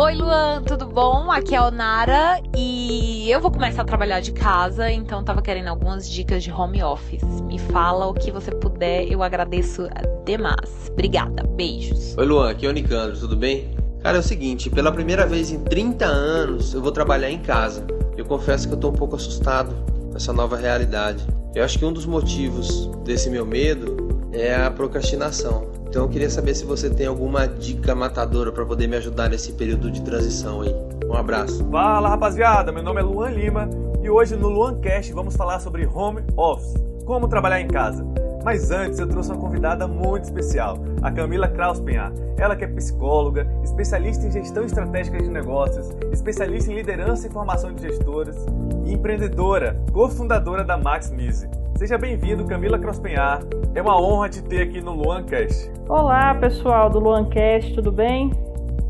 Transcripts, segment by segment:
Oi, Luan, tudo bom? Aqui é a Onara e eu vou começar a trabalhar de casa, então tava querendo algumas dicas de home office. Me fala o que você puder, eu agradeço demais. Obrigada, beijos. Oi, Luan, aqui é o Nicandro, tudo bem? Cara, é o seguinte, pela primeira vez em 30 anos eu vou trabalhar em casa. Eu confesso que eu tô um pouco assustado com essa nova realidade. Eu acho que um dos motivos desse meu medo é a procrastinação. Então eu queria saber se você tem alguma dica matadora para poder me ajudar nesse período de transição aí. Um abraço. Fala rapaziada, meu nome é Luan Lima e hoje no Luancast vamos falar sobre home office, como trabalhar em casa. Mas antes eu trouxe uma convidada muito especial, a Camila Krauspenhar. Ela que é psicóloga, especialista em gestão estratégica de negócios, especialista em liderança e formação de gestores e empreendedora, cofundadora da Max Music. Seja bem-vindo, Camila Crospenhar. É uma honra te ter aqui no Luancast. Olá, pessoal do Luancast, tudo bem?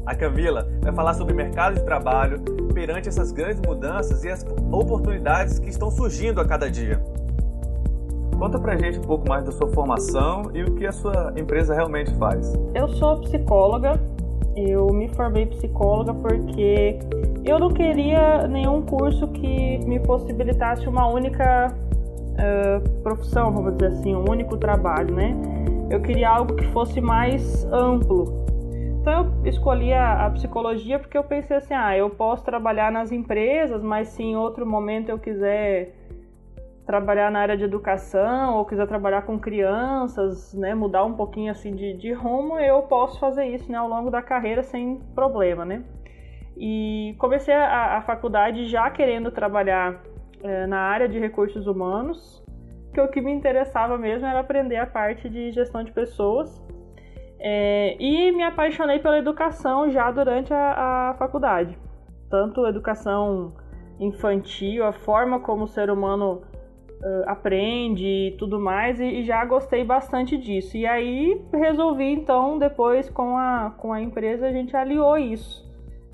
A Camila vai falar sobre mercado de trabalho perante essas grandes mudanças e as oportunidades que estão surgindo a cada dia. Conta pra gente um pouco mais da sua formação e o que a sua empresa realmente faz. Eu sou psicóloga, eu me formei psicóloga porque eu não queria nenhum curso que me possibilitasse uma única uh, profissão, vamos dizer assim, um único trabalho, né? Eu queria algo que fosse mais amplo. Então eu escolhi a, a, psicologia porque eu pensei assim, ah, eu posso trabalhar nas empresas, mas se em outro momento eu quiser trabalhar na área de educação ou quiser trabalhar com crianças, né, mudar um pouquinho assim de, de rumo, eu posso fazer isso, né, ao longo da carreira sem problema, né? E comecei a, a faculdade já querendo trabalhar é, na área de recursos humanos, que o que me interessava mesmo era aprender a parte de gestão de pessoas. É, e me apaixonei pela educação já durante a, a faculdade. Tanto educação infantil, a forma como o ser humano uh, aprende e tudo mais, e, e, já gostei bastante disso. E aí resolvi então, depois com a, com a empresa, a gente aliou isso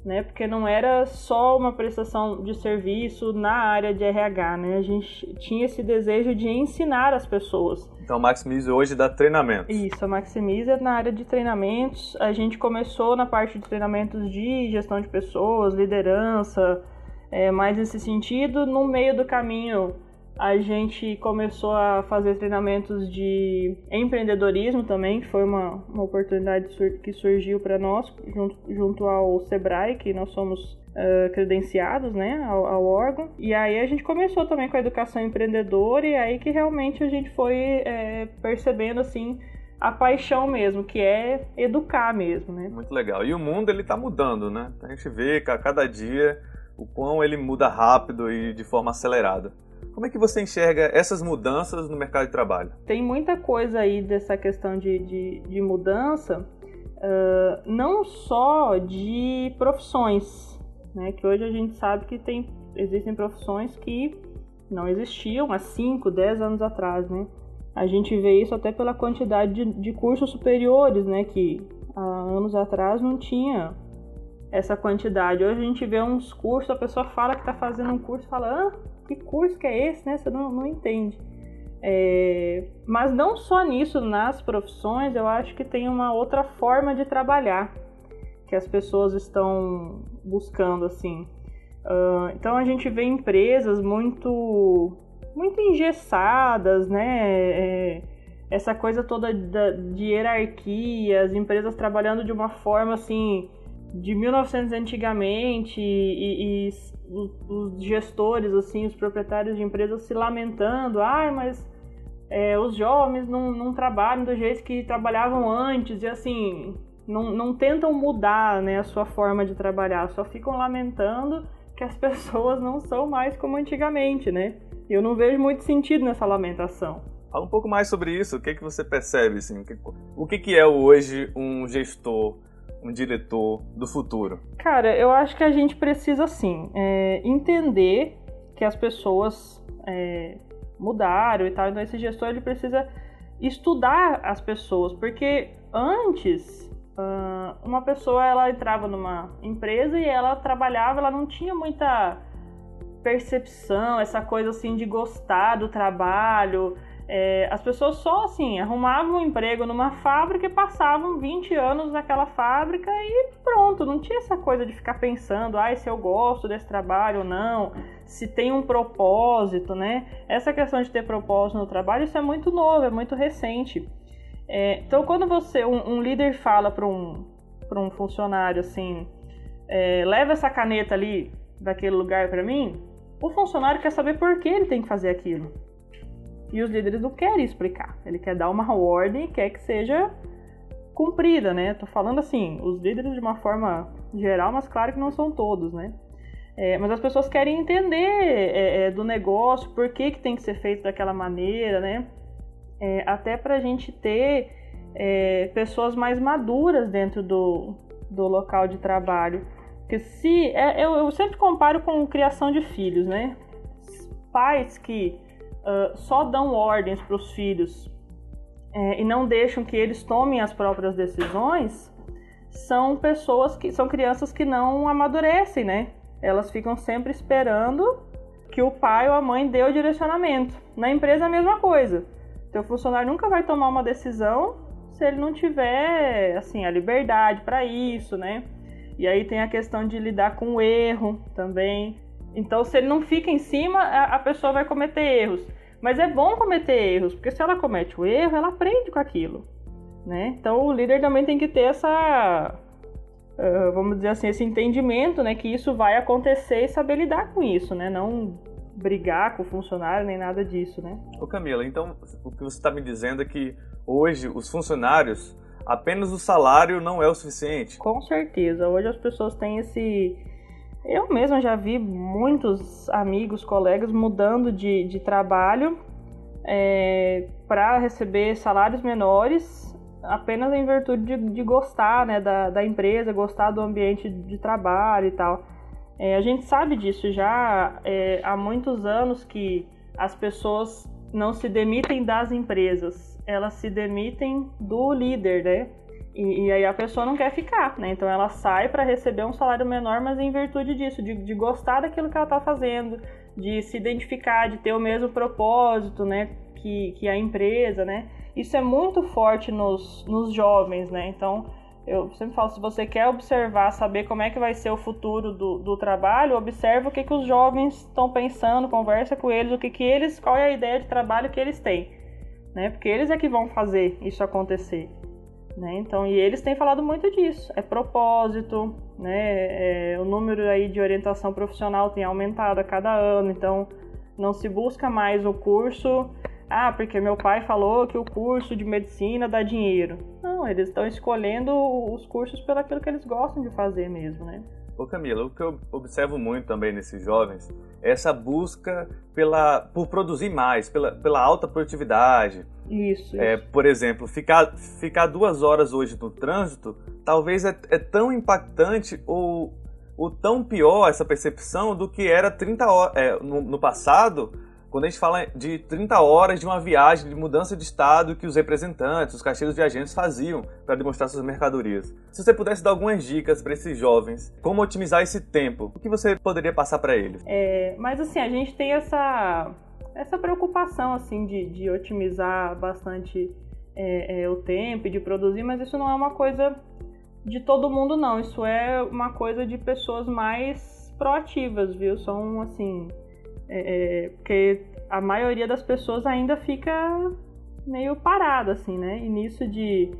né? Porque não era só uma prestação de serviço na área de RH, né? A gente tinha esse desejo de ensinar as pessoas. Então, a Maximize hoje dá treinamento. Isso, a Maximize é na área de treinamentos. A gente começou na parte de treinamentos de gestão de pessoas, liderança, é, mais nesse sentido. No meio do caminho, a gente começou a fazer treinamentos de empreendedorismo também, que foi uma, uma oportunidade que surgiu para nós, junto, junto ao Sebrae, que nós somos uh, credenciados né, ao, ao, órgão. E aí a gente começou também com a educação empreendedora, e aí que realmente a gente foi é, percebendo assim a paixão mesmo, que é educar mesmo, né? Muito legal. E o mundo ele está mudando, né? A gente vê que a cada dia o quão ele muda rápido e de forma acelerada. Como é que você enxerga essas mudanças no mercado de trabalho? Tem muita coisa aí dessa questão de, de, de mudança, uh, não só de profissões, né? Que hoje a gente sabe que tem, existem profissões que não existiam há 5, 10 anos atrás, né? A gente vê isso até pela quantidade de, de cursos superiores, né? Que há anos atrás não tinha essa quantidade. Hoje a gente vê uns cursos, a pessoa fala que está fazendo um curso, fala, ah, que curso que é esse, né? Você não, não entende. É, mas não só nisso, nas profissões, eu acho que tem uma outra forma de trabalhar que as pessoas estão buscando, assim. Uh, então a gente vê empresas muito, muito engessadas, né? É, essa coisa toda da, de hierarquia, as empresas trabalhando de uma forma assim de 1900 antigamente e, e os, gestores, assim, os proprietários de empresas se lamentando, ai, ah, mas é, os jovens não, não trabalham do jeito que trabalhavam antes, e assim, não, não tentam mudar né, a sua forma de trabalhar, só ficam lamentando que as pessoas não são mais como antigamente, né? Eu não vejo muito sentido nessa lamentação. Fala um pouco mais sobre isso, o que, que você percebe, assim, o que, que é hoje um gestor um diretor do futuro? Cara, eu acho que a gente precisa, sim, é, entender que as pessoas é, mudaram e tal. Então, esse gestor ele precisa estudar as pessoas, porque antes uma pessoa ela entrava numa empresa e ela trabalhava, ela não tinha muita percepção, essa coisa assim de gostar do trabalho. É, as pessoas só assim arrumavam um emprego numa fábrica e passavam 20 anos naquela fábrica e pronto, não tinha essa coisa de ficar pensando, ah, se eu gosto desse trabalho ou não, se tem um propósito, né? Essa questão de ter propósito no trabalho, isso é muito novo, é muito recente. É, então, quando você, um, um líder fala para um, um funcionário assim, é, leva essa caneta ali daquele lugar para mim, o funcionário quer saber por que ele tem que fazer aquilo. E os líderes não querem explicar. Ele quer dar uma ordem e quer que seja cumprida, né? Tô falando assim, os líderes de uma forma geral, mas claro que não são todos, né? É, mas as pessoas querem entender é, é, do negócio, por que, que tem que ser feito daquela maneira, né? É, até para a gente ter é, pessoas mais maduras dentro do, do local de trabalho. Porque se. É, eu, eu sempre comparo com criação de filhos, né? Pais que uh, só dão ordens para os filhos é, e não deixam que eles tomem as próprias decisões, são pessoas que são crianças que não amadurecem, né? Elas ficam sempre esperando que o pai ou a mãe dê o direcionamento. Na empresa a mesma coisa. Teu funcionário nunca vai tomar uma decisão se ele não tiver assim a liberdade para isso, né? E aí tem a questão de lidar com o erro também. Então, se ele não fica em cima, a pessoa vai cometer erros. Mas é bom cometer erros, porque se ela comete o erro, ela aprende com aquilo. Né? Então, o líder também tem que ter essa, uh, vamos dizer assim, esse entendimento, né, que isso vai acontecer e saber lidar com isso, né? Não brigar com o funcionário nem nada disso, né? Ô Camila, então o que você está me dizendo é que hoje os funcionários apenas o salário não é o suficiente? Com certeza. Hoje as pessoas têm esse eu mesma já vi muitos amigos, colegas mudando de, de trabalho é, para receber salários menores apenas em virtude de, de gostar né, da, da, empresa, gostar do ambiente de trabalho e tal. É, a gente sabe disso já é, há muitos anos que as pessoas não se demitem das empresas, elas se demitem do líder, né? E, e, aí a pessoa não quer ficar, né? Então ela sai para receber um salário menor, mas em virtude disso, de, de gostar daquilo que ela está fazendo, de se identificar, de ter o mesmo propósito, né? Que, que a empresa, né? Isso é muito forte nos, nos jovens, né? Então eu sempre falo, se você quer observar, saber como é que vai ser o futuro do, do trabalho, observa o que, que os jovens estão pensando, conversa com eles, o que, que eles, qual é a ideia de trabalho que eles têm, né? Porque eles é que vão fazer isso acontecer. Né? Então, e eles têm falado muito disso. É propósito, né? É, o número aí de orientação profissional tem aumentado a cada ano. Então, não se busca mais o curso. Ah, porque meu pai falou que o curso de medicina dá dinheiro. Não, eles estão escolhendo os cursos pelo aquilo que eles gostam de fazer mesmo, né? Ô Camila, o que eu observo muito também nesses jovens essa busca pela, por produzir mais, pela, pela alta produtividade. Isso, é, isso. Por exemplo, ficar, ficar duas horas hoje no trânsito talvez é, é tão impactante ou, ou tão pior essa percepção do que era 30 horas, é, no, no passado quando a gente fala de 30 horas de uma viagem de mudança de estado que os representantes, os caixeiros viajantes faziam para demonstrar suas mercadorias. Se você pudesse dar algumas dicas para esses jovens, como otimizar esse tempo, o que você poderia passar para eles? É, mas assim, a gente tem essa, essa preocupação assim de, de otimizar bastante é, é, o tempo e de produzir, mas isso não é uma coisa de todo mundo não. Isso é uma coisa de pessoas mais proativas, viu? São assim é, é, porque a maioria das pessoas ainda fica meio parada, assim, né? E nisso de,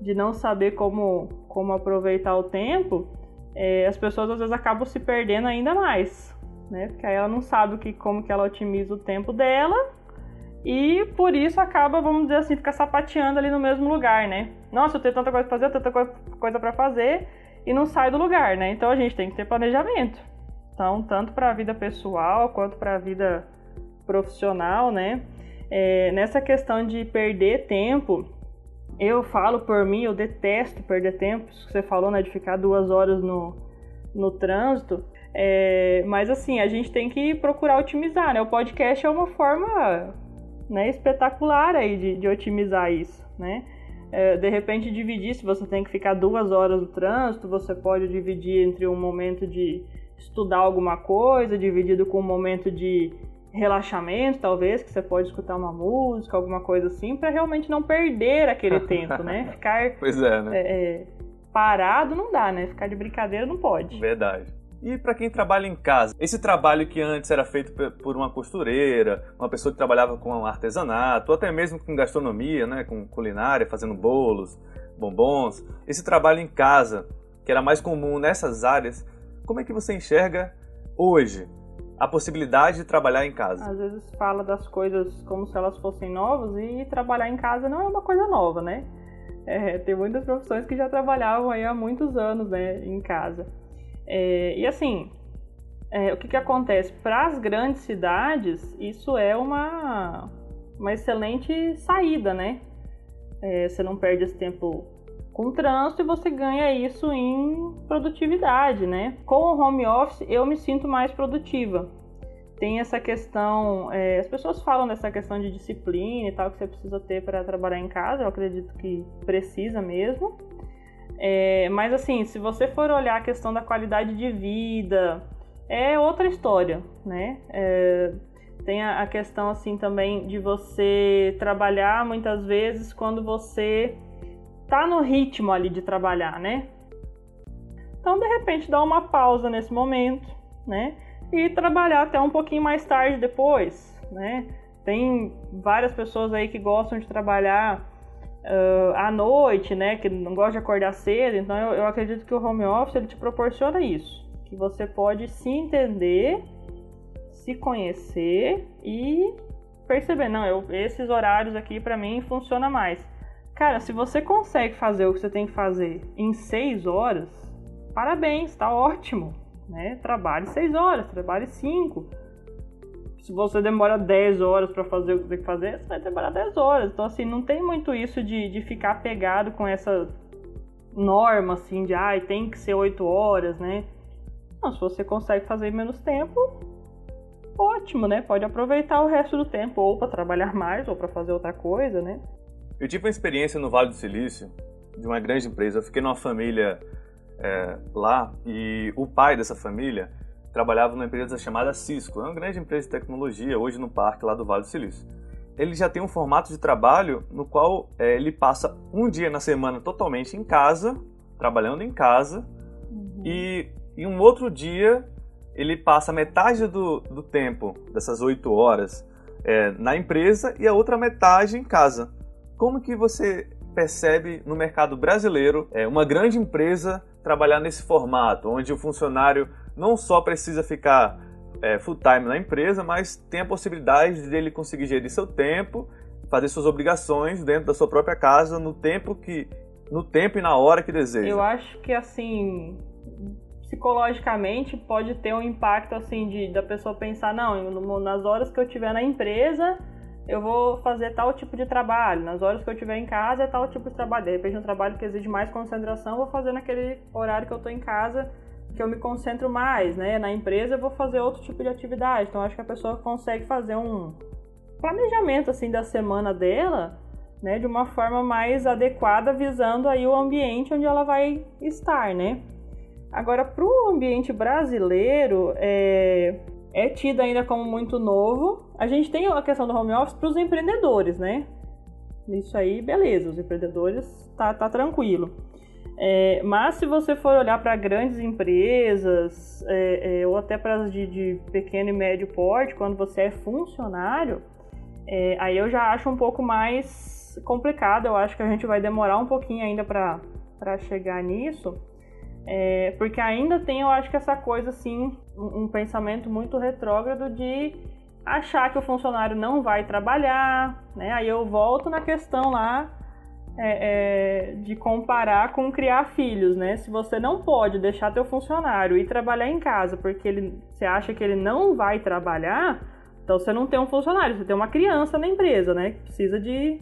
de não saber como, como aproveitar o tempo, é, as pessoas às vezes acabam se perdendo ainda mais, né? Porque aí ela não sabe que, como que ela otimiza o tempo dela e por isso acaba, vamos dizer assim, ficar sapateando ali no mesmo lugar, né? Nossa, eu tenho tanta coisa pra fazer, eu tenho tanta coisa para fazer e não sai do lugar, né? Então a gente tem que ter planejamento. Então, tanto para a vida pessoal quanto para a vida profissional, né? É, nessa questão de perder tempo, eu falo por mim, eu detesto perder tempo. Isso que você falou, né? De ficar duas horas no, no trânsito. É, mas assim, a gente tem que procurar otimizar, né? O podcast é uma forma né, espetacular aí de, de otimizar isso, né? É, de repente dividir, se você tem que ficar duas horas no trânsito, você pode dividir entre um momento de estudar alguma coisa, dividido com um momento de relaxamento, talvez, que você pode escutar uma música, alguma coisa assim, para realmente não perder aquele tempo, né? Ficar pois é, né? É, é, parado não dá, né? Ficar de brincadeira não pode. Verdade. E para quem trabalha em casa, esse trabalho que antes era feito por uma costureira, uma pessoa que trabalhava com artesanato, ou até mesmo com gastronomia, né, com culinária, fazendo bolos, bombons, esse trabalho em casa, que era mais comum nessas áreas, como é que você enxerga hoje a possibilidade de trabalhar em casa? Às vezes fala das coisas como se elas fossem novas e trabalhar em casa não é uma coisa nova, né? É, tem muitas profissões que já trabalhavam aí há muitos anos, né, em casa. É, e assim, é, o que, que acontece? Para as grandes cidades, isso é uma, uma excelente saída, né? É, você não perde esse tempo com trânsito e você ganha isso em produtividade, né? Com o home office, eu me sinto mais produtiva. Tem essa questão, é, as pessoas falam dessa questão de disciplina e tal que você precisa ter para trabalhar em casa, eu acredito que precisa mesmo. É, mas assim, se você for olhar a questão da qualidade de vida, é outra história, né? É, tem a, a, questão assim também de você trabalhar muitas vezes quando você tá no ritmo ali de trabalhar, né? Então, de repente, dá uma pausa nesse momento, né? E trabalhar até um pouquinho mais tarde depois, né? Tem várias pessoas aí que gostam de trabalhar uh, à noite, né? Que não gosta de acordar cedo. Então eu, eu acredito que o home office ele te proporciona isso. Que você pode se entender, se conhecer e perceber, não, eu, esses horários aqui para mim funciona mais. Cara, se você consegue fazer o que você tem que fazer em seis horas, parabéns, tá ótimo. Né? Trabalhe seis horas, trabalhe cinco se você demora 10 horas para fazer o que tem que fazer, você vai demorar 10 horas. Então, assim, não tem muito isso de, de ficar pegado com essa norma, assim, de, ai, ah, tem que ser 8 horas, né? Não, se você consegue fazer em menos tempo, ótimo, né? Pode aproveitar o resto do tempo, ou para trabalhar mais, ou para fazer outra coisa, né? Eu tive uma experiência no Vale do Silício, de uma grande empresa. Eu fiquei numa família é, lá, e o pai dessa família trabalhava numa empresa chamada Cisco, é uma grande empresa de tecnologia, hoje no parque lá do Vale do Silício. Ele já tem um formato de trabalho no qual é, ele passa um dia na semana totalmente em casa, trabalhando em casa, uhum. e, e um outro dia ele passa metade do, do tempo, dessas oito horas, é, na empresa e a outra metade em casa. Como que você percebe no mercado brasileiro é, uma grande empresa trabalhar nesse formato, onde o funcionário não só precisa ficar é, full time na empresa, mas tem a possibilidade de ele conseguir gerir seu tempo, fazer suas obrigações dentro da sua própria casa no tempo que no tempo e na hora que deseja. Eu acho que assim psicologicamente pode ter um impacto assim de da pessoa pensar não nas horas que eu tiver na empresa eu vou fazer tal tipo de trabalho nas horas que eu estiver em casa é tal tipo de trabalho de repente um trabalho que exige mais concentração vou fazer naquele horário que eu estou em casa que eu me concentro mais, né? Na empresa eu vou fazer outro tipo de atividade. Então acho que a pessoa consegue fazer um planejamento assim da semana dela, né, de uma forma mais adequada, visando aí o ambiente onde ela vai estar, né? Agora, para o ambiente brasileiro, é, é tido ainda como muito novo. A gente tem a questão do home office para os empreendedores, né? Isso aí, beleza, os empreendedores tá, tá tranquilo. É, mas se você for olhar para grandes empresas é, é, ou até para as de, de, pequeno e médio porte, quando você é funcionário, é, aí eu já acho um pouco mais complicado. Eu acho que a gente vai demorar um pouquinho ainda para chegar nisso, é, porque ainda tem, eu acho que essa coisa assim, um, pensamento muito retrógrado de achar que o funcionário não vai trabalhar, né? Aí eu volto na questão lá é, é, de comparar com criar filhos, né? Se você não pode deixar teu funcionário ir trabalhar em casa porque ele, você acha que ele não vai trabalhar, então você não tem um funcionário, você tem uma criança na empresa, né? Que precisa de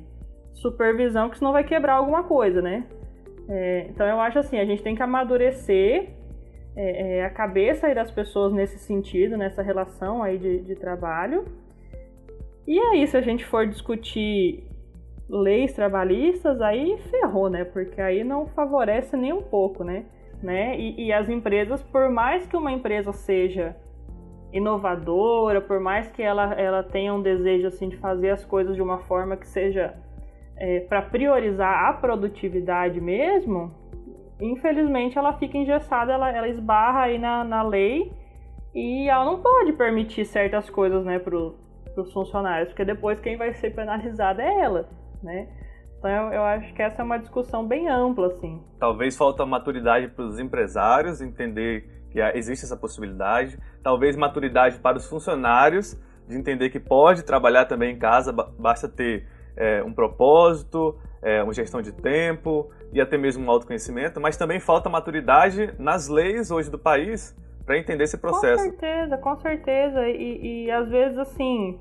supervisão, que senão vai quebrar alguma coisa, né? É, então eu acho assim, a gente tem que amadurecer é, é, a cabeça aí das pessoas nesse sentido, nessa relação aí de, de trabalho. E aí, se a gente for discutir leis trabalhistas, aí ferrou, né? Porque aí não favorece nem um pouco, né? né? E, e, as empresas, por mais que uma empresa seja inovadora, por mais que ela, ela tenha um desejo assim de fazer as coisas de uma forma que seja é, para priorizar a produtividade mesmo, infelizmente ela fica engessada, ela, ela esbarra aí na, na lei e ela não pode permitir certas coisas né, para os funcionários, porque depois quem vai ser penalizada é ela, né? Então eu, eu, acho que essa é uma discussão bem ampla, assim. Talvez falta maturidade para os empresários entender que existe essa possibilidade. Talvez maturidade para os funcionários de entender que pode trabalhar também em casa, basta ter é, um propósito, é, uma gestão de tempo e até mesmo um autoconhecimento, mas também falta maturidade nas leis hoje do país para entender esse processo. Com certeza, com certeza. E, e às vezes, assim,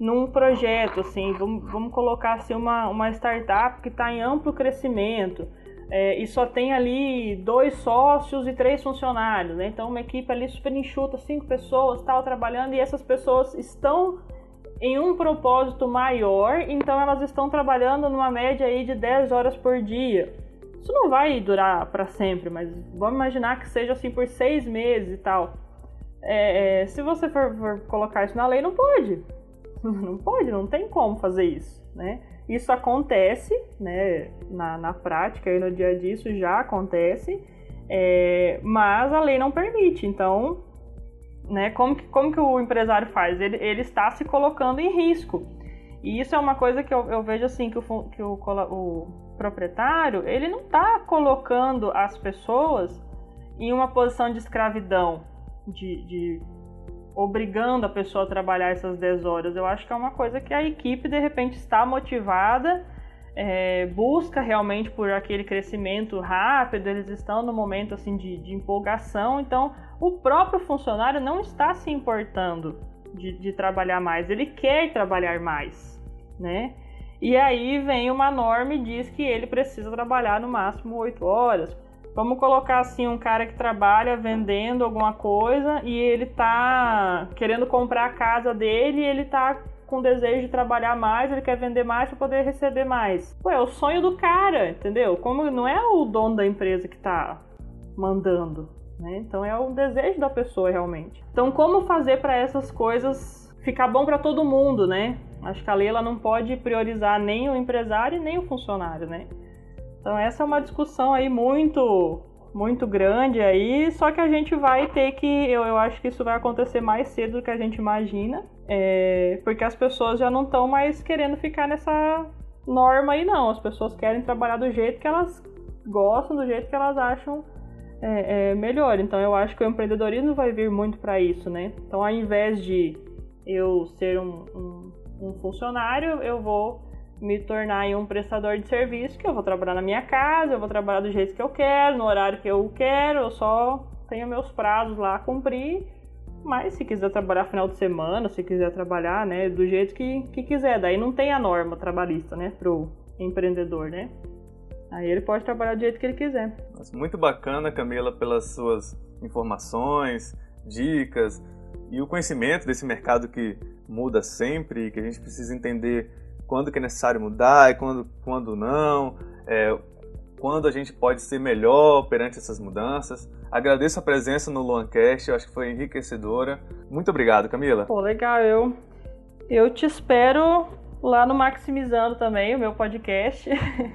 num projeto, assim, vamos, vamos colocar assim, uma, uma startup que está em amplo crescimento é, e só tem ali dois sócios e três funcionários, né? Então uma equipe ali super enxuta, cinco pessoas, tal, trabalhando, e essas pessoas estão em um propósito maior, então elas estão trabalhando numa média aí de 10 horas por dia. Isso não vai durar para sempre, mas vamos imaginar que seja assim por seis meses e tal. É, é, se você for, for colocar isso na lei, não pode. Não pode, não tem como fazer isso, né? Isso acontece, né, na, na prática e no dia a dia isso já acontece, é, mas a lei não permite. Então, né, como que, como que o empresário faz? Ele, ele está se colocando em risco. E isso é uma coisa que eu, eu vejo assim, que, o, que o, o proprietário, ele não está colocando as pessoas em uma posição de escravidão, de, de obrigando a pessoa a trabalhar essas 10 horas. Eu acho que é uma coisa que a equipe de repente está motivada, é, busca realmente por aquele crescimento rápido, eles estão no momento assim de, de empolgação, então o próprio funcionário não está se importando de, de trabalhar mais, ele quer trabalhar mais, né? E aí vem uma norma e diz que ele precisa trabalhar no máximo 8 horas. Vamos colocar assim um cara que trabalha vendendo alguma coisa e ele tá querendo comprar a casa dele e ele tá com desejo de trabalhar mais, ele quer vender mais para poder receber mais. Pô, é o sonho do cara, entendeu? Como não é o dono da empresa que tá mandando, né? Então é o desejo da pessoa realmente. Então como fazer para essas coisas ficar bom para todo mundo, né? Acho que a lei ela não pode priorizar nem o empresário nem o funcionário, né? Então essa é uma discussão aí muito muito grande aí, só que a gente vai ter que, eu, eu acho que isso vai acontecer mais cedo do que a gente imagina, é, porque as pessoas já não estão mais querendo ficar nessa norma aí não, as pessoas querem trabalhar do jeito que elas gostam, do jeito que elas acham é, é, melhor. Então eu acho que o empreendedorismo vai vir muito para isso, né? Então ao invés de eu ser um, um, um funcionário, eu vou me tornar um prestador de serviço, que eu vou trabalhar na minha casa, eu vou trabalhar do jeito que eu quero, no horário que eu quero, eu só tenho meus prazos lá a cumprir. Mas se quiser trabalhar final de semana, se quiser trabalhar, né, do jeito que, que quiser, daí não tem a norma trabalhista, né, pro empreendedor, né? Aí ele pode trabalhar do jeito que ele quiser. Muito bacana, Camila, pelas suas informações, dicas e o conhecimento desse mercado que muda sempre, que a gente precisa entender quando que é necessário mudar e quando, quando não, é, quando a gente pode ser melhor perante essas mudanças. Agradeço a presença no Luancast, eu acho que foi enriquecedora. Muito obrigado, Camila. Pô, legal, eu, eu te espero lá no Maximizando também, o meu podcast.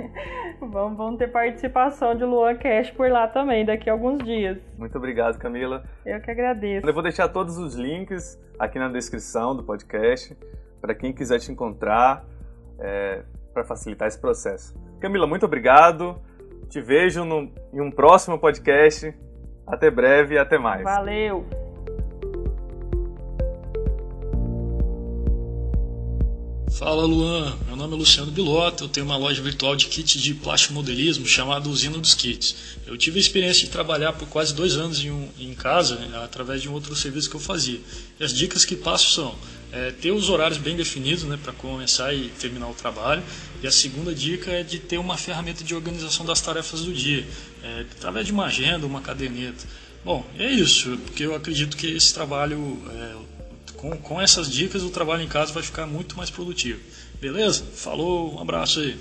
vamos, vamos ter participação de Luancast por lá também, daqui a alguns dias. Muito obrigado, Camila. Eu que agradeço. Eu vou deixar todos os links aqui na descrição do podcast para quem quiser te encontrar é, para facilitar esse processo. Camila, muito obrigado. Te vejo no, em um próximo podcast. Até breve e até mais. Valeu! Fala Luan, meu nome é Luciano Bilota, eu tenho uma loja virtual de kits de plástico modelismo chamada Usina dos Kits. Eu tive a experiência de trabalhar por quase dois anos em, um, em casa, né, através de um outro serviço que eu fazia. E as dicas que passo são é, ter os horários bem definidos né, para começar e terminar o trabalho. E a segunda dica é de ter uma ferramenta de organização das tarefas do dia, é, através de uma agenda, uma caderneta. Bom, é isso, porque eu acredito que esse trabalho, é, com, com essas dicas, o trabalho em casa vai ficar muito mais produtivo. Beleza? Falou, um abraço aí.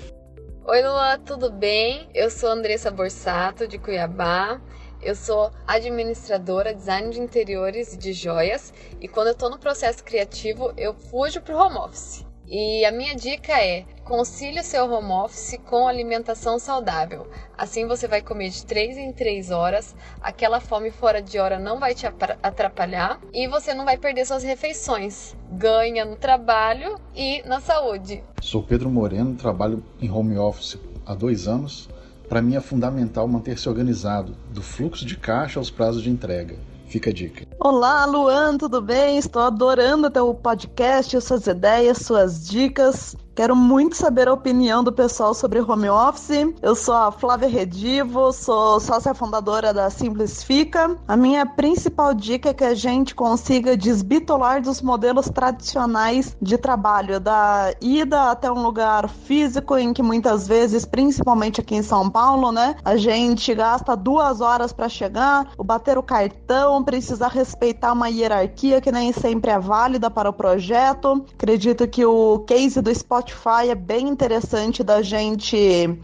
Oi Lua, tudo bem? Eu sou Andressa Borsato, de Cuiabá. Eu sou administradora, design de interiores e de joias, e quando eu estou no processo criativo, eu fujo pro home office. E a minha dica é: concilie o seu home office com alimentação saudável. Assim você vai comer de 3 em 3 horas, aquela fome fora de hora não vai te atrapalhar e você não vai perder suas refeições. Ganha no trabalho e na saúde. Sou Pedro Moreno, trabalho em home office há dois anos. Para mim é fundamental manter-se organizado, do fluxo de caixa aos prazos de entrega. Fica a dica. Olá, Luan, tudo bem? Estou adorando teu podcast, suas ideias, suas dicas. Quero muito saber a opinião do pessoal sobre home office. Eu sou a Flávia Redivo, sou sócia fundadora da Simplifica. A minha principal dica é que a gente consiga desbitolar dos modelos tradicionais de trabalho, da ida até um lugar físico em que muitas vezes, principalmente aqui em São Paulo, né, a gente gasta duas horas para chegar, o bater o cartão, precisar respeitar uma hierarquia que nem sempre é válida para o projeto. Acredito que o case do Spotify Spotify é bem interessante da gente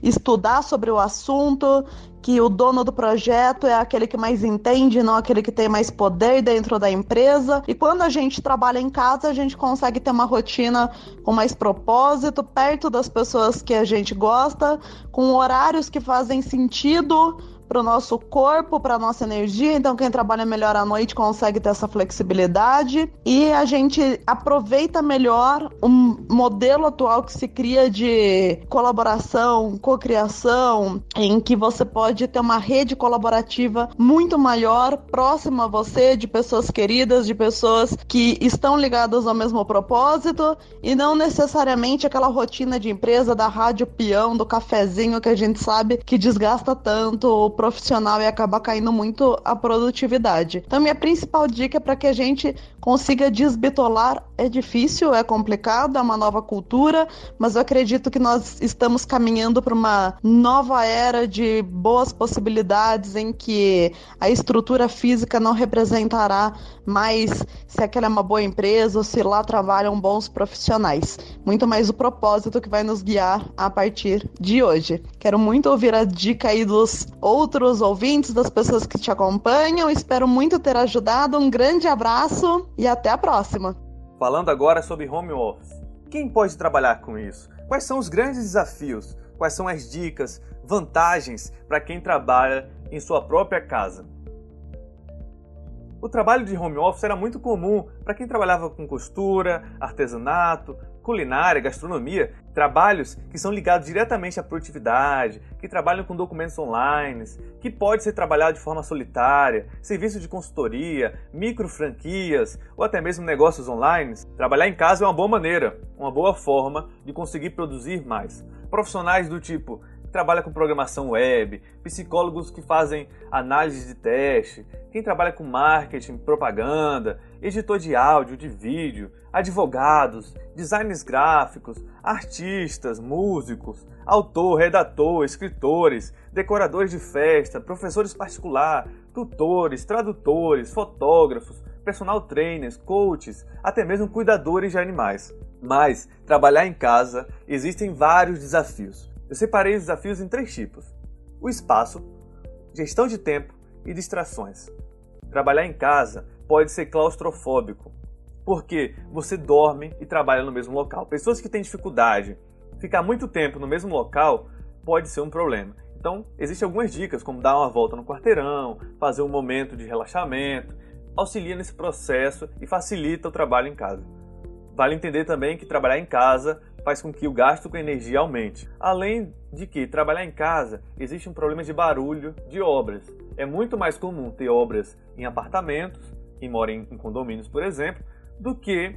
estudar sobre o assunto, que o dono do projeto é aquele que mais entende, não aquele que tem mais poder dentro da empresa. E quando a gente trabalha em casa, a gente consegue ter uma rotina com mais propósito, perto das pessoas que a gente gosta, com horários que fazem sentido para o nosso corpo, para a nossa energia. Então, quem trabalha melhor à noite consegue ter essa flexibilidade e a gente aproveita melhor o modelo atual que se cria de colaboração, cocriação, em que você pode ter uma rede colaborativa muito maior, próxima a você, de pessoas queridas, de pessoas que estão ligadas ao mesmo propósito e não necessariamente aquela rotina de empresa da rádio peão, do cafezinho que a gente sabe que desgasta tanto profissional e acaba caindo muito a produtividade. Então, minha principal dica é para que a gente consiga desbitolar. É difícil, é complicado, é uma nova cultura, mas eu acredito que nós estamos caminhando para uma nova era de boas possibilidades em que a estrutura física não representará mais se aquela é uma boa empresa ou se lá trabalham bons profissionais. Muito mais o propósito que vai nos guiar a partir de hoje. Quero muito ouvir a dica aí dos outros outros ouvintes, das pessoas que te acompanham. Espero muito ter ajudado. Um grande abraço e até a próxima. Falando agora sobre home office. Quem pode trabalhar com isso? Quais são os grandes desafios? Quais são as dicas, vantagens para quem trabalha em sua própria casa? O trabalho de home office era muito comum para quem trabalhava com costura, artesanato, culinária, gastronomia, trabalhos que são ligados diretamente à produtividade, que trabalham com documentos online, que pode ser trabalhado de forma solitária, serviços de consultoria, micro franquias ou até mesmo negócios online. Trabalhar em casa é uma boa maneira, uma boa forma de conseguir produzir mais. Profissionais do tipo trabalha com programação web, psicólogos que fazem análise de teste, quem trabalha com marketing, propaganda, editor de áudio, de vídeo, advogados, designers gráficos, artistas, músicos, autor, redator, escritores, decoradores de festa, professores particular, tutores, tradutores, fotógrafos, personal trainers, coaches, até mesmo cuidadores de animais. Mas trabalhar em casa existem vários desafios. Eu separei os desafios em três tipos: o espaço, gestão de tempo e distrações. Trabalhar em casa pode ser claustrofóbico, porque você dorme e trabalha no mesmo local. Pessoas que têm dificuldade, ficar muito tempo no mesmo local pode ser um problema. Então, existem algumas dicas, como dar uma volta no quarteirão, fazer um momento de relaxamento, auxilia nesse processo e facilita o trabalho em casa. Vale entender também que trabalhar em casa faz com que o gasto com energia aumente. Além de que trabalhar em casa existe um problema de barulho de obras. É muito mais comum ter obras em apartamentos, quem mora em condomínios, por exemplo, do que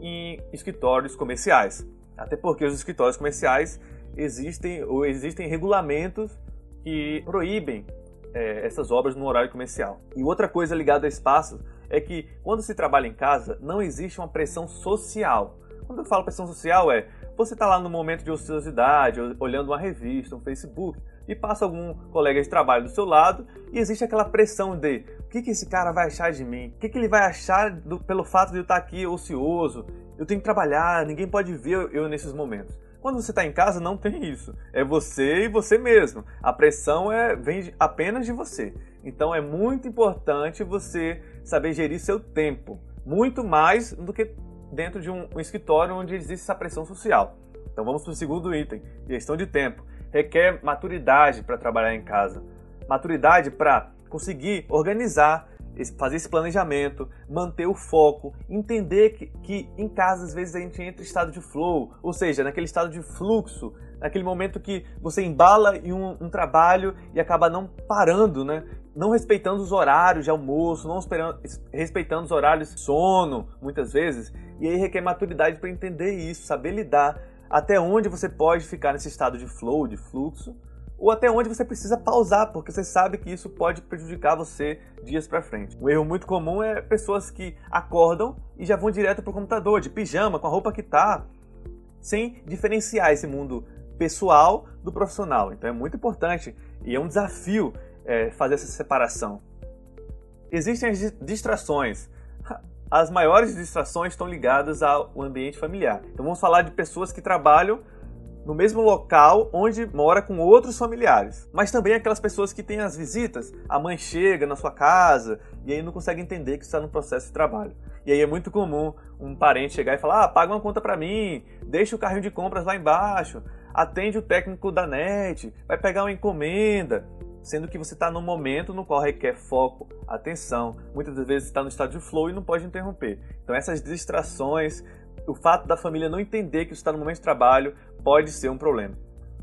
em escritórios comerciais. Até porque os escritórios comerciais existem ou existem regulamentos que proíbem é, essas obras no horário comercial. E outra coisa ligada a espaços é que quando se trabalha em casa não existe uma pressão social. Quando eu falo pressão social é você está lá no momento de ociosidade, olhando uma revista, um Facebook, e passa algum colega de trabalho do seu lado e existe aquela pressão de o que, que esse cara vai achar de mim? O que, que ele vai achar do, pelo fato de eu estar aqui ocioso? Eu tenho que trabalhar, ninguém pode ver eu nesses momentos. Quando você está em casa, não tem isso. É você e você mesmo. A pressão é, vem apenas de você. Então é muito importante você saber gerir seu tempo, muito mais do que dentro de um, um escritório onde existe essa pressão social. Então vamos para o segundo item, gestão de tempo. Requer maturidade para trabalhar em casa. Maturidade para conseguir organizar, fazer esse planejamento, manter o foco, entender que, que em casa às vezes a gente entra em estado de flow, ou seja, naquele estado de fluxo, naquele momento que você embala em um, um trabalho e acaba não parando, né? Não respeitando os horários de almoço, não respeitando os horários de sono, muitas vezes, e aí requer maturidade para entender isso, saber lidar até onde você pode ficar nesse estado de flow, de fluxo, ou até onde você precisa pausar, porque você sabe que isso pode prejudicar você dias para frente. Um erro muito comum é pessoas que acordam e já vão direto para o computador, de pijama, com a roupa que tá, sem diferenciar esse mundo pessoal do profissional. Então é muito importante e é um desafio é, fazer essa separação. Existem as distrações. As maiores distrações estão ligadas ao ambiente familiar. Então vamos falar de pessoas que trabalham no mesmo local onde mora com outros familiares. Mas também aquelas pessoas que têm as visitas, a mãe chega na sua casa e aí não consegue entender que está no processo de trabalho. E aí é muito comum um parente chegar e falar: "Ah, paga uma conta para mim, deixa o carrinho de compras lá embaixo, atende o técnico da net, vai pegar uma encomenda" sendo que você está num momento no qual requer foco, atenção, muitas vezes está no estado de flow e não pode interromper. Então essas distrações, o fato da família não entender que está no momento de trabalho pode ser um problema.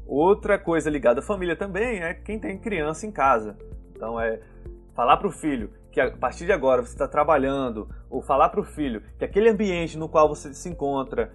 Outra coisa ligada à família também é quem tem criança em casa. Então é falar para o filho que a partir de agora você está trabalhando, ou falar para o filho que aquele ambiente no qual você se encontra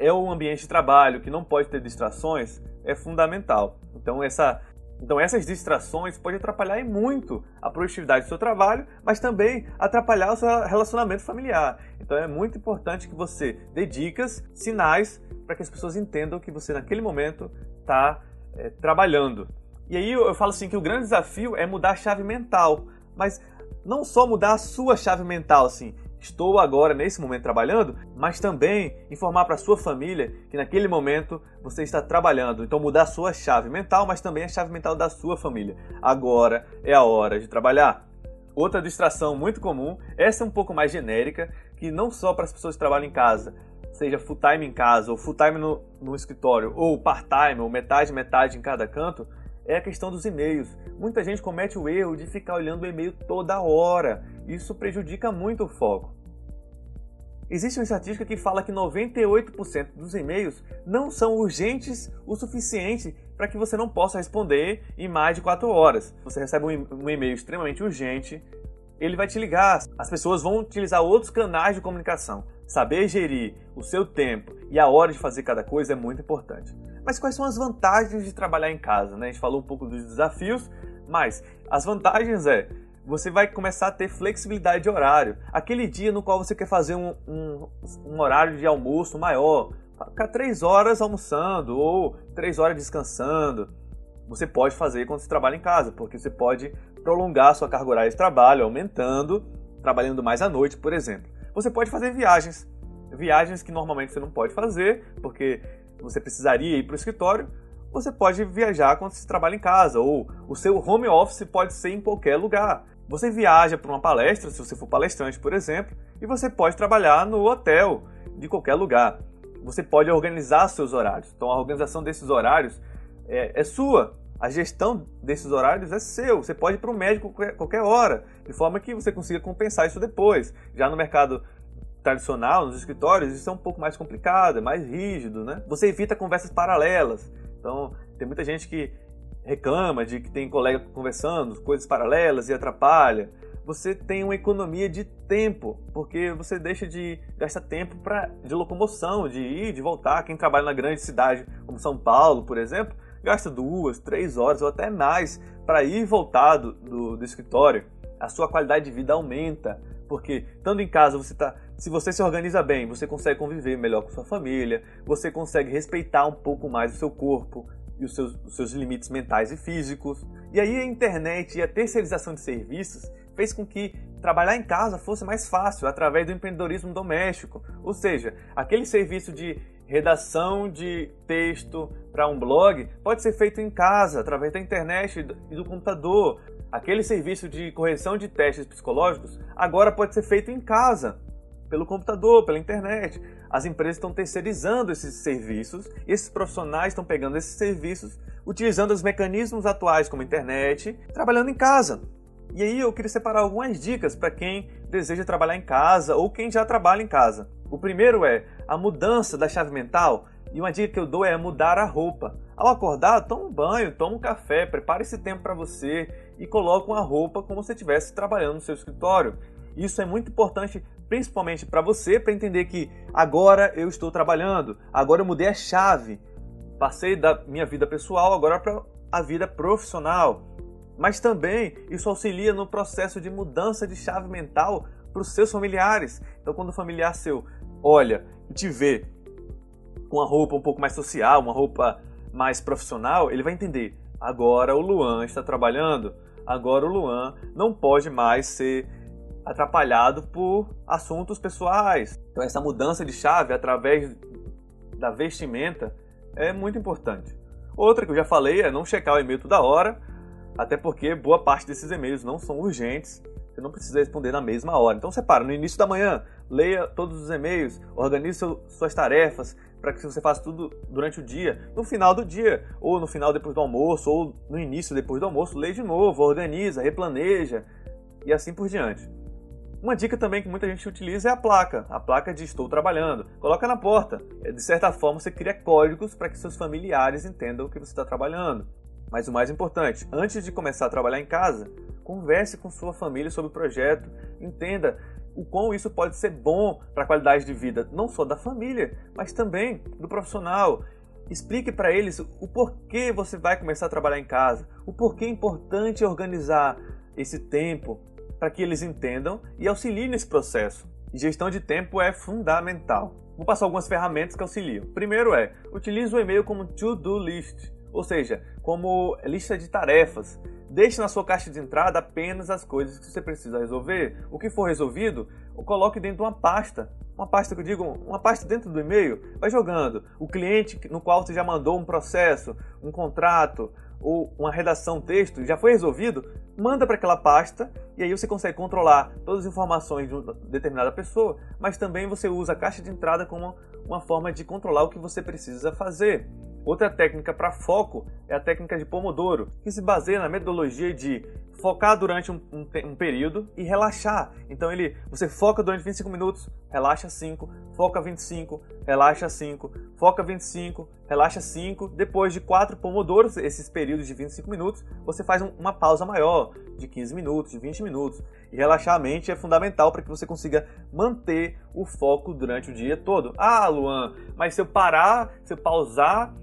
é um ambiente de trabalho que não pode ter distrações, é fundamental. Então essa então essas distrações podem atrapalhar muito a produtividade do seu trabalho, mas também atrapalhar o seu relacionamento familiar. Então é muito importante que você dê dicas, sinais, para que as pessoas entendam que você naquele momento está é, trabalhando. E aí eu, eu falo assim que o grande desafio é mudar a chave mental, mas não só mudar a sua chave mental, assim, estou agora nesse momento trabalhando, mas também informar para sua família que naquele momento você está trabalhando. Então mudar sua chave mental, mas também a chave mental da sua família. Agora é a hora de trabalhar. Outra distração muito comum, essa é um pouco mais genérica, que não só para as pessoas que trabalham em casa, seja full time em casa ou full time no, no escritório, ou part time, ou metade metade em cada canto, é a questão dos e-mails. Muita gente comete o erro de ficar olhando o e-mail toda hora. Isso prejudica muito o foco. Existe uma estatística que fala que 98% dos e-mails não são urgentes o suficiente para que você não possa responder em mais de 4 horas. Você recebe um e-mail extremamente urgente, ele vai te ligar. As pessoas vão utilizar outros canais de comunicação. Saber gerir o seu tempo e a hora de fazer cada coisa é muito importante. Mas quais são as vantagens de trabalhar em casa? Né? A gente falou um pouco dos desafios, mas as vantagens é você vai começar a ter flexibilidade de horário. Aquele dia no qual você quer fazer um, um, um horário de almoço maior, ficar três horas almoçando ou três horas descansando, você pode fazer quando você trabalha em casa, porque você pode prolongar sua carga horária de trabalho, aumentando, trabalhando mais à noite, por exemplo. Você pode fazer viagens, viagens que normalmente você não pode fazer, porque você precisaria ir para o escritório, você pode viajar quando você trabalha em casa, ou o seu home office pode ser em qualquer lugar. Você viaja para uma palestra, se você for palestrante, por exemplo, e você pode trabalhar no hotel de qualquer lugar. Você pode organizar seus horários. Então, a organização desses horários é, é sua. A gestão desses horários é seu. Você pode ir para o médico qualquer hora, de forma que você consiga compensar isso depois. Já no mercado tradicional, nos escritórios, isso é um pouco mais complicado, é mais rígido, né? Você evita conversas paralelas. Então, tem muita gente que reclama de que tem colega conversando, coisas paralelas e atrapalha. Você tem uma economia de tempo, porque você deixa de gastar tempo pra, de locomoção, de ir, de voltar. Quem trabalha na grande cidade, como São Paulo, por exemplo, gasta duas, três horas ou até mais para ir e voltar do, do, do escritório. A sua qualidade de vida aumenta, porque estando em casa você tá, se você se organiza bem, você consegue conviver melhor com sua família, você consegue respeitar um pouco mais o seu corpo e os seus, os seus limites mentais e físicos. E aí a internet e a terceirização de serviços fez com que trabalhar em casa fosse mais fácil através do empreendedorismo doméstico, ou seja, aquele serviço de redação de texto para um blog pode ser feito em casa através da internet e do computador. Aquele serviço de correção de testes psicológicos agora pode ser feito em casa, pelo computador, pela internet. As empresas estão terceirizando esses serviços e esses profissionais estão pegando esses serviços, utilizando os mecanismos atuais como internet, trabalhando em casa. E aí eu queria separar algumas dicas para quem deseja trabalhar em casa ou quem já trabalha em casa. O primeiro é a mudança da chave mental e uma dica que eu dou é mudar a roupa. Ao acordar, toma um banho, toma um café, prepare esse tempo para você e coloque uma roupa como se estivesse trabalhando no seu escritório. Isso é muito importante, principalmente para você, para entender que agora eu estou trabalhando, agora eu mudei a chave. Passei da minha vida pessoal agora para a vida profissional. Mas também isso auxilia no processo de mudança de chave mental para os seus familiares. Então, quando o familiar seu olha e te vê com uma roupa um pouco mais social, uma roupa mais profissional, ele vai entender: agora o Luan está trabalhando, agora o Luan não pode mais ser atrapalhado por assuntos pessoais. Então, essa mudança de chave através da vestimenta é muito importante. Outra que eu já falei é não checar o e-mail toda hora, até porque boa parte desses e-mails não são urgentes, você não precisa responder na mesma hora. Então separa, no início da manhã, leia todos os e-mails, organize suas tarefas, para que você faça tudo durante o dia. No final do dia, ou no final depois do almoço, ou no início depois do almoço, leia de novo, organiza, replaneja e assim por diante. Uma dica também que muita gente utiliza é a placa, a placa de estou trabalhando. Coloca na porta. É, de certa forma, você cria códigos para que seus familiares entendam que você está trabalhando. Mas o mais importante, antes de começar a trabalhar em casa, converse com sua família sobre o projeto, entenda o quão isso pode ser bom para a qualidade de vida, não só da família, mas também do profissional. Explique para eles o porquê você vai começar a trabalhar em casa, o porquê é importante organizar esse tempo para que eles entendam e auxiliem nesse processo. E gestão de tempo é fundamental. Vou passar algumas ferramentas que auxiliam. Primeiro é, utilize o e-mail como to-do list, ou seja, como lista de tarefas. Deixe na sua caixa de entrada apenas as coisas que você precisa resolver. O que for resolvido, coloque dentro de uma pasta. Uma pasta que eu digo, uma pasta dentro do e-mail. Vai jogando. O cliente no qual você já mandou um processo, um contrato ou uma redação texto já foi resolvido, manda para aquela pasta e aí você consegue controlar todas as informações de uma determinada pessoa, mas também você usa a caixa de entrada como uma forma de controlar o que você precisa fazer. Outra técnica para foco é a técnica de Pomodoro, que se baseia na metodologia de focar durante um, um, um, período e relaxar. Então ele, você foca durante 25 minutos, relaxa 5, foca 25, relaxa 5, foca 25, relaxa 5. Depois de 4 pomodoros, esses períodos de 25 minutos, você faz um, uma pausa maior, de 15 minutos, de 20 minutos. E relaxar a mente é fundamental para que você consiga manter o foco durante o dia todo. Ah, Luan, mas se eu parar, se eu pausar,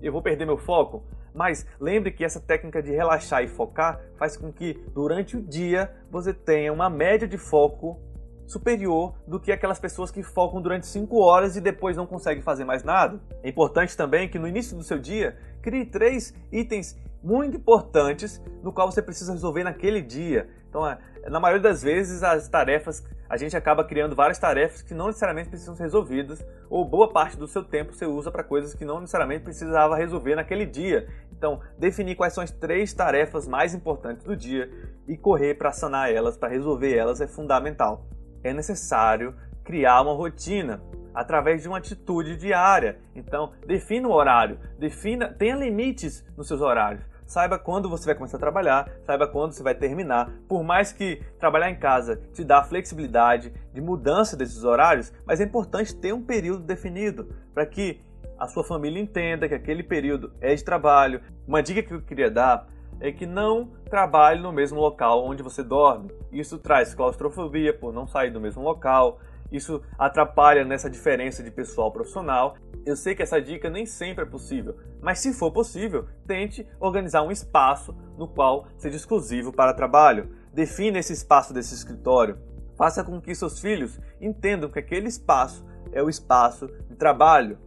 eu vou perder meu foco? Mas lembre que essa técnica de relaxar e focar faz com que durante o dia você tenha uma média de foco superior do que aquelas pessoas que focam durante 5 horas e depois não conseguem fazer mais nada. É importante também que no início do seu dia crie três itens muito importantes no qual você precisa resolver naquele dia. Então, na maioria das vezes, as tarefas, a gente acaba criando várias tarefas que não necessariamente precisam ser resolvidas, ou boa parte do seu tempo você usa para coisas que não necessariamente precisava resolver naquele dia. Então, definir quais são as três tarefas mais importantes do dia e correr para sanar elas, para resolver elas é fundamental. É necessário criar uma rotina através de uma atitude diária. Então, defina o horário, defina, tenha limites nos seus horários saiba quando você vai começar a trabalhar, saiba quando você vai terminar. Por mais que trabalhar em casa te dá flexibilidade de mudança desses horários, mas é importante ter um período definido para que a sua família entenda que aquele período é de trabalho. Uma dica que eu queria dar é que não trabalhe no mesmo local onde você dorme. Isso traz claustrofobia por não sair do mesmo local, isso atrapalha nessa diferença de pessoal profissional. Eu sei que essa dica nem sempre é possível, mas se for possível, tente organizar um espaço no qual seja exclusivo para trabalho. Defina esse espaço desse escritório. Faça com que seus filhos entendam que aquele espaço é o espaço de trabalho.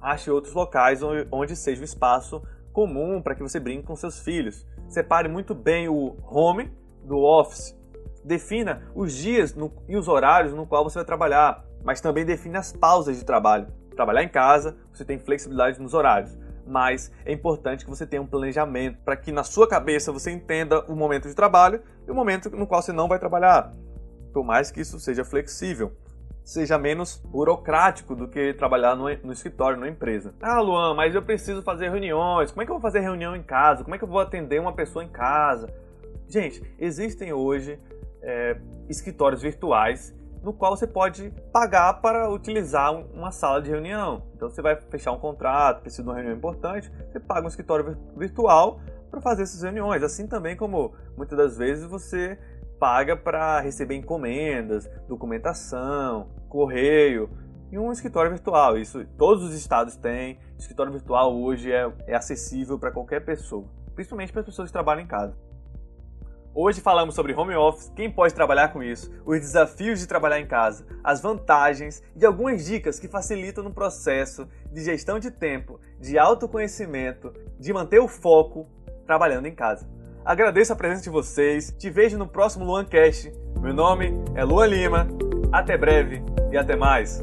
Ache outros locais onde seja o espaço comum para que você brinque com seus filhos. Separe muito bem o home do office. Defina os dias no, e os horários no qual você vai trabalhar, mas também define as pausas de trabalho. Trabalhar em casa, você tem flexibilidade nos horários, mas é importante que você tenha um planejamento para que na sua cabeça você entenda o momento de trabalho e o momento no qual você não vai trabalhar. Por mais que isso seja flexível, seja menos burocrático do que trabalhar no, no escritório, na empresa. Ah, Luan, mas eu preciso fazer reuniões. Como é que eu vou fazer reunião em casa? Como é que eu vou atender uma pessoa em casa? Gente, existem hoje é, escritórios virtuais no qual você pode pagar para utilizar uma sala de reunião. Então você vai fechar um contrato, precisa de uma reunião importante, você paga um escritório virtual para fazer essas reuniões. Assim também como muitas das vezes você paga para receber encomendas, documentação, correio e um escritório virtual. Isso todos os estados têm. Escritório virtual hoje é, é acessível para qualquer pessoa, principalmente para as pessoas que trabalham em casa. Hoje falamos sobre home office, quem pode trabalhar com isso, os desafios de trabalhar em casa, as vantagens e algumas dicas que facilitam no processo de gestão de tempo, de autoconhecimento, de manter o foco trabalhando em casa. Agradeço a presença de vocês, te vejo no próximo Luancast. Meu nome é Luan Lima, até breve e até mais.